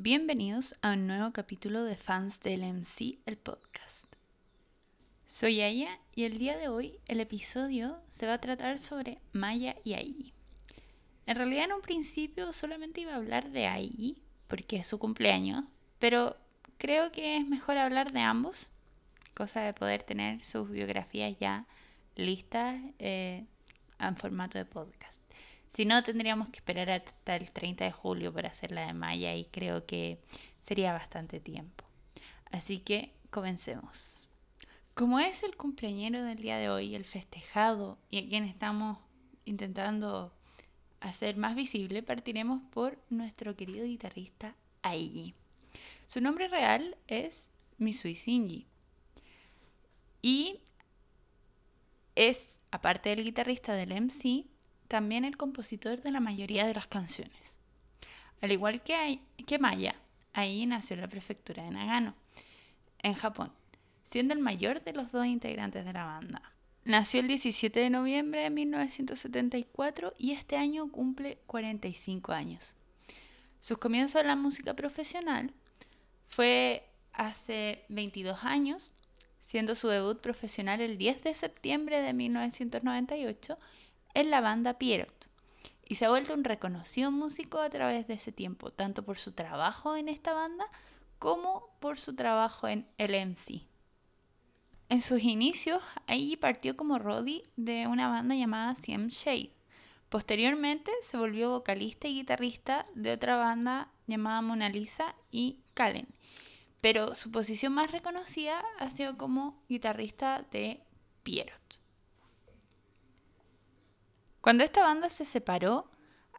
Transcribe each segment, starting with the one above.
Bienvenidos a un nuevo capítulo de Fans del MC, el podcast. Soy Aya y el día de hoy el episodio se va a tratar sobre Maya y Ai. En realidad en un principio solamente iba a hablar de Ai porque es su cumpleaños, pero creo que es mejor hablar de ambos, cosa de poder tener sus biografías ya listas eh, en formato de podcast. Si no, tendríamos que esperar hasta el 30 de julio para hacer la de Maya y creo que sería bastante tiempo. Así que comencemos. Como es el cumpleañero del día de hoy, el festejado y a quien estamos intentando hacer más visible, partiremos por nuestro querido guitarrista Aiji. Su nombre real es Misui Shinji. Y es, aparte del guitarrista del MC, también el compositor de la mayoría de las canciones. Al igual que, que Maya, ahí nació la prefectura de Nagano, en Japón, siendo el mayor de los dos integrantes de la banda. Nació el 17 de noviembre de 1974 y este año cumple 45 años. Sus comienzos en la música profesional fue hace 22 años, siendo su debut profesional el 10 de septiembre de 1998 en la banda Pierrot. Y se ha vuelto un reconocido músico a través de ese tiempo, tanto por su trabajo en esta banda como por su trabajo en LMC. En sus inicios, Aiji partió como Roddy de una banda llamada CM Shade. Posteriormente se volvió vocalista y guitarrista de otra banda llamada Mona Lisa y Kallen. Pero su posición más reconocida ha sido como guitarrista de Pierrot. Cuando esta banda se separó,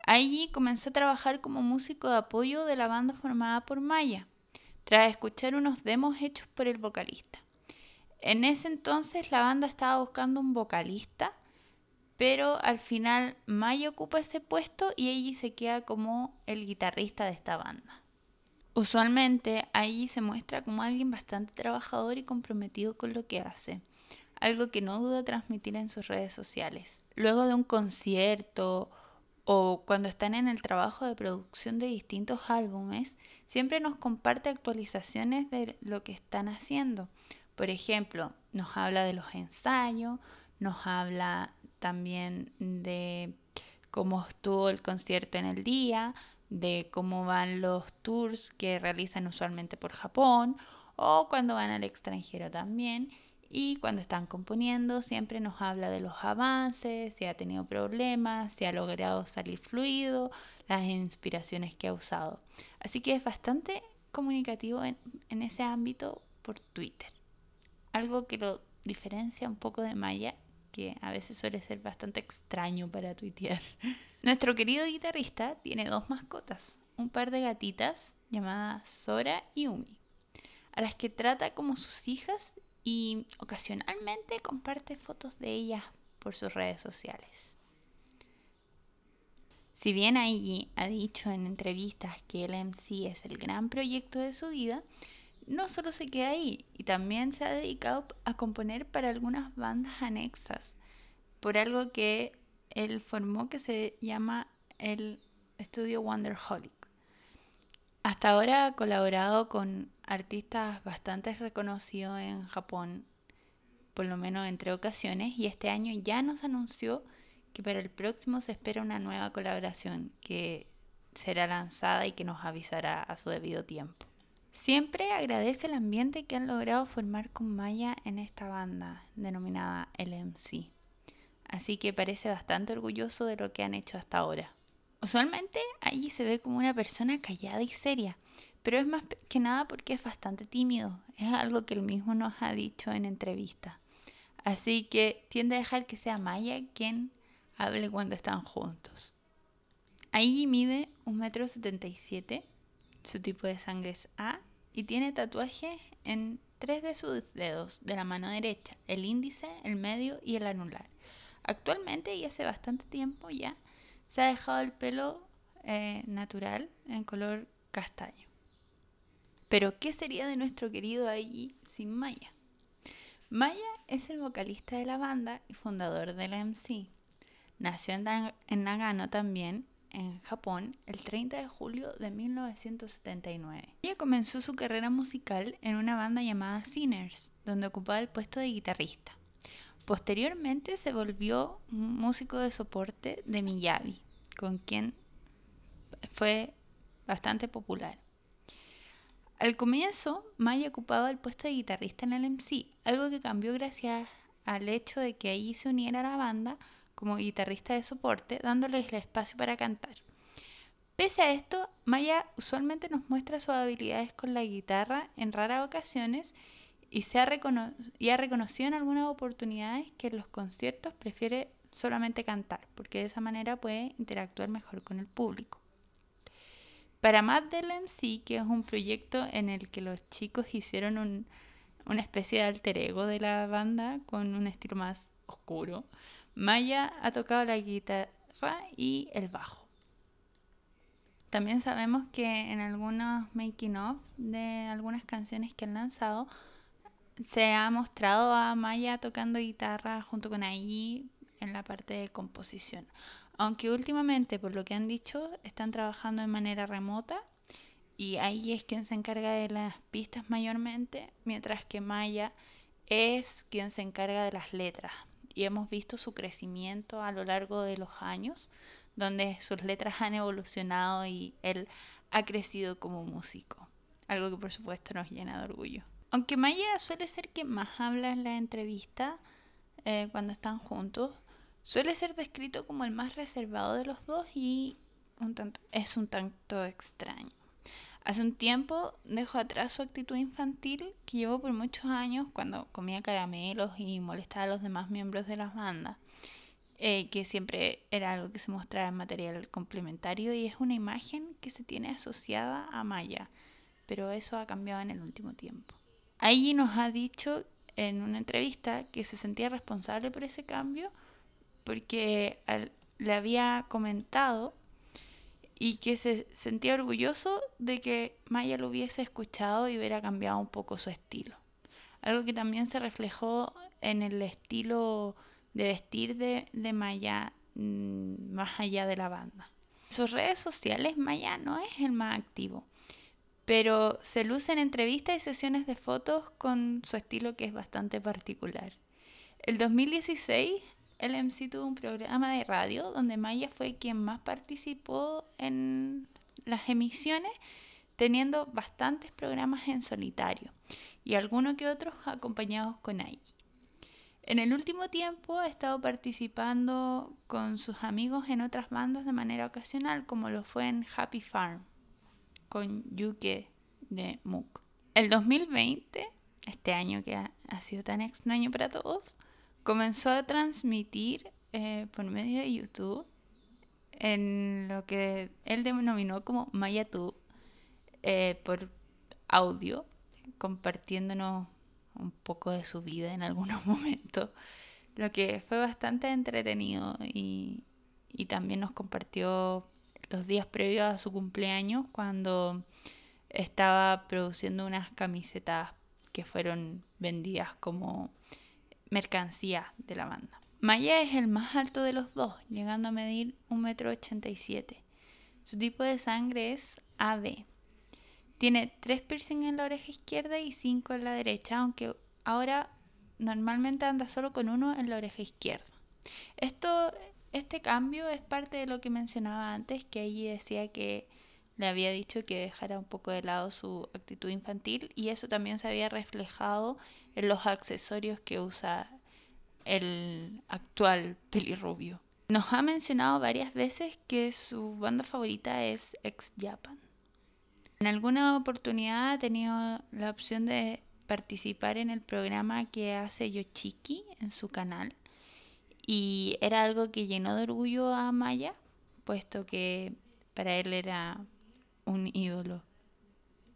Aiji comenzó a trabajar como músico de apoyo de la banda formada por Maya, tras escuchar unos demos hechos por el vocalista. En ese entonces la banda estaba buscando un vocalista, pero al final Maya ocupa ese puesto y Aiji se queda como el guitarrista de esta banda. Usualmente Aiji se muestra como alguien bastante trabajador y comprometido con lo que hace algo que no duda transmitir en sus redes sociales. Luego de un concierto o cuando están en el trabajo de producción de distintos álbumes, siempre nos comparte actualizaciones de lo que están haciendo. Por ejemplo, nos habla de los ensayos, nos habla también de cómo estuvo el concierto en el día, de cómo van los tours que realizan usualmente por Japón o cuando van al extranjero también y cuando están componiendo siempre nos habla de los avances, si ha tenido problemas, si ha logrado salir fluido, las inspiraciones que ha usado. Así que es bastante comunicativo en, en ese ámbito por Twitter. Algo que lo diferencia un poco de Maya, que a veces suele ser bastante extraño para tuitear. Nuestro querido guitarrista tiene dos mascotas, un par de gatitas llamadas Sora y Umi, a las que trata como sus hijas y ocasionalmente comparte fotos de ellas por sus redes sociales. Si bien Aigi ha dicho en entrevistas que el MC es el gran proyecto de su vida, no solo se queda ahí y también se ha dedicado a componer para algunas bandas anexas por algo que él formó que se llama el estudio Wonderholic. Hasta ahora ha colaborado con artistas bastante reconocidos en Japón, por lo menos en tres ocasiones, y este año ya nos anunció que para el próximo se espera una nueva colaboración que será lanzada y que nos avisará a su debido tiempo. Siempre agradece el ambiente que han logrado formar con Maya en esta banda denominada LMC. Así que parece bastante orgulloso de lo que han hecho hasta ahora. Usualmente allí se ve como una persona callada y seria, pero es más que nada porque es bastante tímido. Es algo que él mismo nos ha dicho en entrevista. Así que tiende a dejar que sea Maya quien hable cuando están juntos. Allí mide 1,77 m, su tipo de sangre es A y tiene tatuajes en tres de sus dedos de la mano derecha, el índice, el medio y el anular. Actualmente y hace bastante tiempo ya se ha dejado el pelo eh, natural en color castaño. Pero, ¿qué sería de nuestro querido allí sin Maya? Maya es el vocalista de la banda y fundador de la MC. Nació en, Nagano también en Japón el 30 de julio de 1979. Ella comenzó su carrera musical en una banda llamada Sinners, donde ocupaba el puesto de guitarrista. Posteriormente se volvió músico de soporte de Miyavi, con quien fue bastante popular. Al comienzo, Maya ocupaba el puesto de guitarrista en el MC, algo que cambió gracias al hecho de que allí se uniera a la banda como guitarrista de soporte, dándoles el espacio para cantar. Pese a esto, Maya usualmente nos muestra sus habilidades con la guitarra en raras ocasiones y, se ha, y ha reconocido en algunas oportunidades que en los conciertos prefiere solamente cantar, porque de esa manera puede interactuar mejor con el público. Para Mad del MC, que es un proyecto en el que los chicos hicieron una especie de alter ego de la banda con un estilo más oscuro, Maya ha tocado la guitarra y el bajo. También sabemos que en algunos making of de algunas canciones que han lanzado se ha mostrado a Maya tocando guitarra junto con Ayi en la parte de composición. Aunque últimamente, por lo que han dicho, están trabajando de manera remota y Ayi es quien se encarga de las pistas mayormente, mientras que Maya es quien se encarga de las letras, y hemos visto su crecimiento a lo largo de los años, donde sus letras han evolucionado y él ha crecido como músico, algo que por supuesto nos llena de orgullo. Aunque Maya suele ser quien más habla en la entrevista eh, cuando están juntos, suele ser descrito como el más reservado de los dos y un es un tanto extraño. Hace un tiempo dejó atrás su actitud infantil que llevó por muchos años cuando comía caramelos y molestaba a los demás miembros de las bandas, eh, que siempre era algo que se mostraba en material complementario y es una imagen que se tiene asociada a Maya, pero eso ha cambiado en el último tiempo. Aigi nos ha dicho en una entrevista que se sentía responsable por ese cambio porque le había comentado y que se sentía orgulloso de que Maya lo hubiese escuchado y hubiera cambiado un poco su estilo. Algo que también se reflejó en el estilo de vestir de, Maya mm, más allá de la banda. En sus redes sociales Maya no es el más activo, pero se luce en entrevistas y sesiones de fotos con su estilo que es bastante particular. El 2016 el MC tuvo un programa de radio donde Maya fue quien más participó en las emisiones, teniendo bastantes programas en solitario y algunos que otros acompañados con Aiki. En el último tiempo ha estado participando con sus amigos en otras bandas de manera ocasional, como lo fue en Happy Farm con Yuke de Mook. El 2020, este año que ha, ha sido tan extraño para todos, comenzó a transmitir eh, por medio de YouTube en lo que él denominó como MayaTube eh, por audio, compartiéndonos un poco de su vida en algunos momentos, lo que fue bastante entretenido y, y también nos compartió los días previos a su cumpleaños cuando estaba produciendo unas camisetas que fueron vendidas como mercancía de la banda. Maya es el más alto de los dos, llegando a medir 1,87 m. Su tipo de sangre es AB. Tiene tres piercings en la oreja izquierda y cinco en la derecha, aunque ahora normalmente anda solo con uno en la oreja izquierda. Esto, este cambio es parte de lo que mencionaba antes, que allí decía que le había dicho que dejara un poco de lado su actitud infantil y eso también se había reflejado en los accesorios que usa el actual pelirrubio. Nos ha mencionado varias veces que su banda favorita es Ex Japan. En alguna oportunidad ha tenido la opción de participar en el programa que hace Yoshiki en su canal y era algo que llenó de orgullo a Maya, puesto que para él era un ídolo.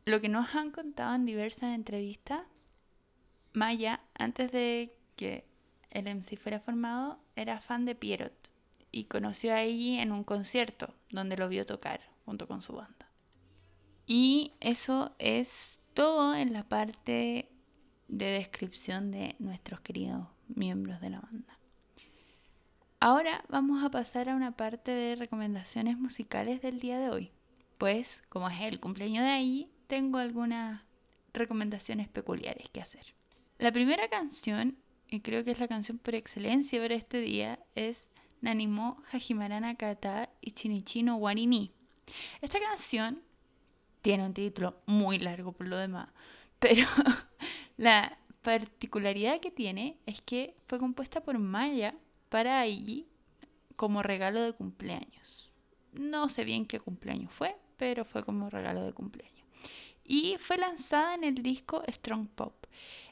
Lo que nos han contado en diversas entrevistas, Maya, antes de que el MC fuera formado, era fan de Pierrot y conoció a Iggy en un concierto donde lo vio tocar junto con su banda. Y eso es todo en la parte de descripción de nuestros queridos miembros de la banda. Ahora vamos a pasar a una parte de recomendaciones musicales del día de hoy. Pues, como es el cumpleaños de ahí, tengo algunas recomendaciones peculiares que hacer. La primera canción, y creo que es la canción por excelencia para este día, es Nanimo Hajimarana Kata y Chinichino Warini. Esta canción tiene un título muy largo por lo demás, pero la particularidad que tiene es que fue compuesta por Maya para Aiji como regalo de cumpleaños. No sé bien qué cumpleaños fue, pero fue como regalo de cumpleaños. Y fue lanzada en el disco Strong Pop.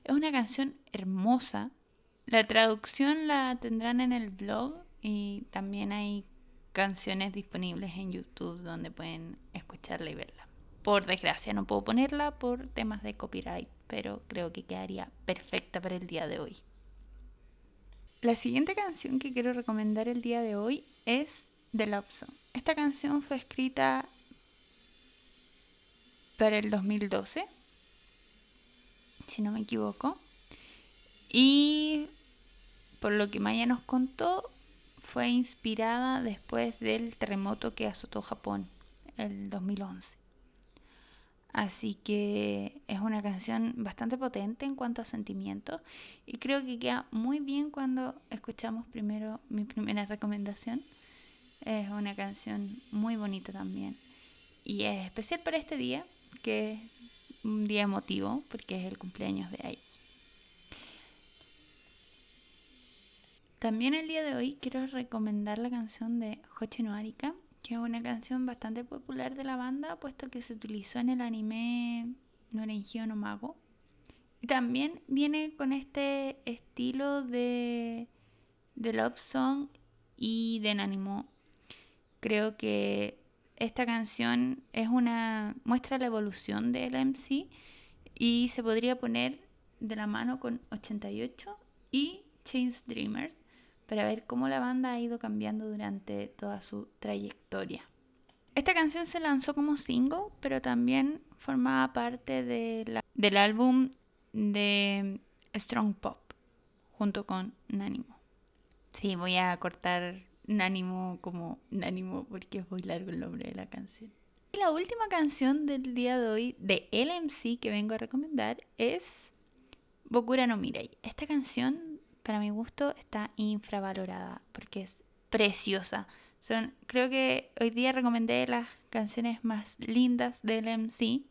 Es una canción hermosa. La traducción la tendrán en el blog y también hay canciones disponibles en YouTube donde pueden escucharla y verla. Por desgracia no puedo ponerla por temas de copyright, pero creo que quedaría perfecta para el día de hoy. La siguiente canción que quiero recomendar el día de hoy es The Love Song. Esta canción fue escrita para el 2012, si no me equivoco. Y por lo que Maya nos contó, fue inspirada después del terremoto que azotó Japón el 2011. Así que es una canción bastante potente en cuanto a sentimientos y creo que queda muy bien cuando escuchamos primero mi primera recomendación. Es una canción muy bonita también y es especial para este día, que es un día emotivo porque es el cumpleaños de Aiki. También el día de hoy quiero recomendar la canción de Hochi no que es una canción bastante popular de la banda, puesto que se utilizó en el anime Norenjio no Mago. Y también viene con este estilo de, de love song y de animo. Creo que esta canción es una muestra la evolución del MC y se podría poner de la mano con 88 y Chains Dreamers para ver cómo la banda ha ido cambiando durante toda su trayectoria. Esta canción se lanzó como single, pero también formaba parte del álbum de Strong Pop, junto con Nánimo. Sí, voy a cortar Nánimo como Nánimo porque es muy largo el nombre de la canción. Y la última canción del día de hoy de LMC que vengo a recomendar es Bokura no Mirai. Esta canción para mi gusto está infravalorada porque es preciosa. Son, creo que hoy día recomendé las canciones más lindas del MC.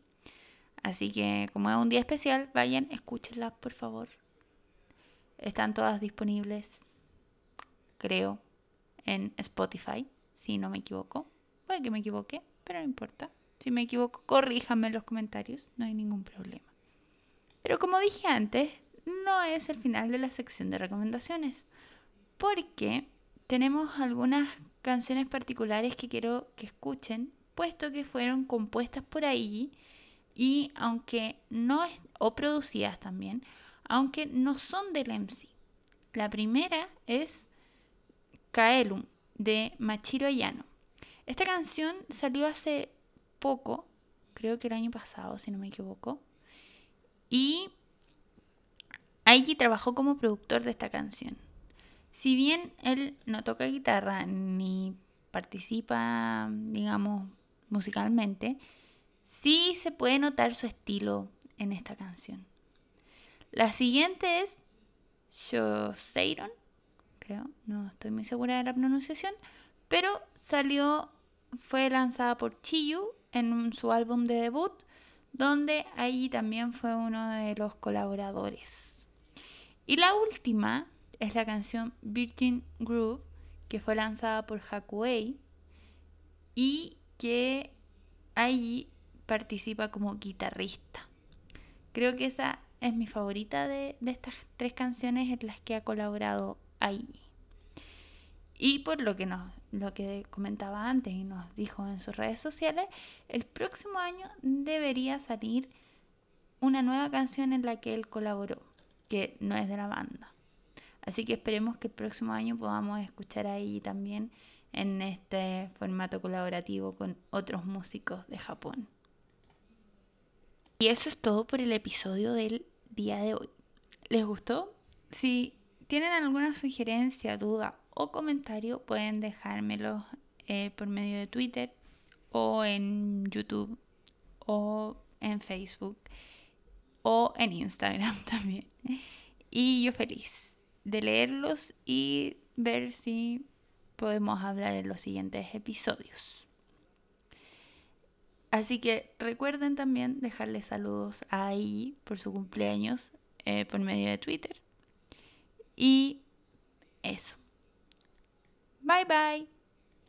Así que como es un día especial, vayan, escúchenlas por favor. Están todas disponibles, creo, en Spotify, si no me equivoco. Puede que me equivoque, pero no importa. Si me equivoco, corríjanme en los comentarios, no hay ningún problema. Pero como dije antes, no es el final de la sección de recomendaciones, porque tenemos algunas canciones particulares que quiero que escuchen, puesto que fueron compuestas por ahí y aunque no es, o producidas también, aunque no son del MC. La primera es Kaelum de Machiro Ayano. Esta canción salió hace poco, creo que el año pasado, si no me equivoco, y Aiki trabajó como productor de esta canción. Si bien él no toca guitarra ni participa, digamos, musicalmente, sí se puede notar su estilo en esta canción. La siguiente es Shoseiron, no estoy muy segura de la pronunciación, pero salió, fue lanzada por Chiyu en su álbum de debut, donde Aiki también fue uno de los colaboradores. Y la última es la canción Virgin Groove, que fue lanzada por Hakuei y que ahí participa como guitarrista. Creo que esa es mi favorita de, estas tres canciones en las que ha colaborado ahí. Y por lo que, nos, lo que comentaba antes y nos dijo en sus redes sociales, el próximo año debería salir una nueva canción en la que él colaboró que no es de la banda. Así que esperemos que el próximo año podamos escuchar ahí también en este formato colaborativo con otros músicos de Japón. Y eso es todo por el episodio del día de hoy. ¿Les gustó? Si tienen alguna sugerencia, duda o comentario pueden dejármelo eh, por medio de Twitter o en YouTube o en Facebook o en Instagram también. Y yo feliz de leerlos y ver si podemos hablar en los siguientes episodios. Así que recuerden también dejarle saludos ahí por su cumpleaños eh, por medio de Twitter. Y eso. Bye bye.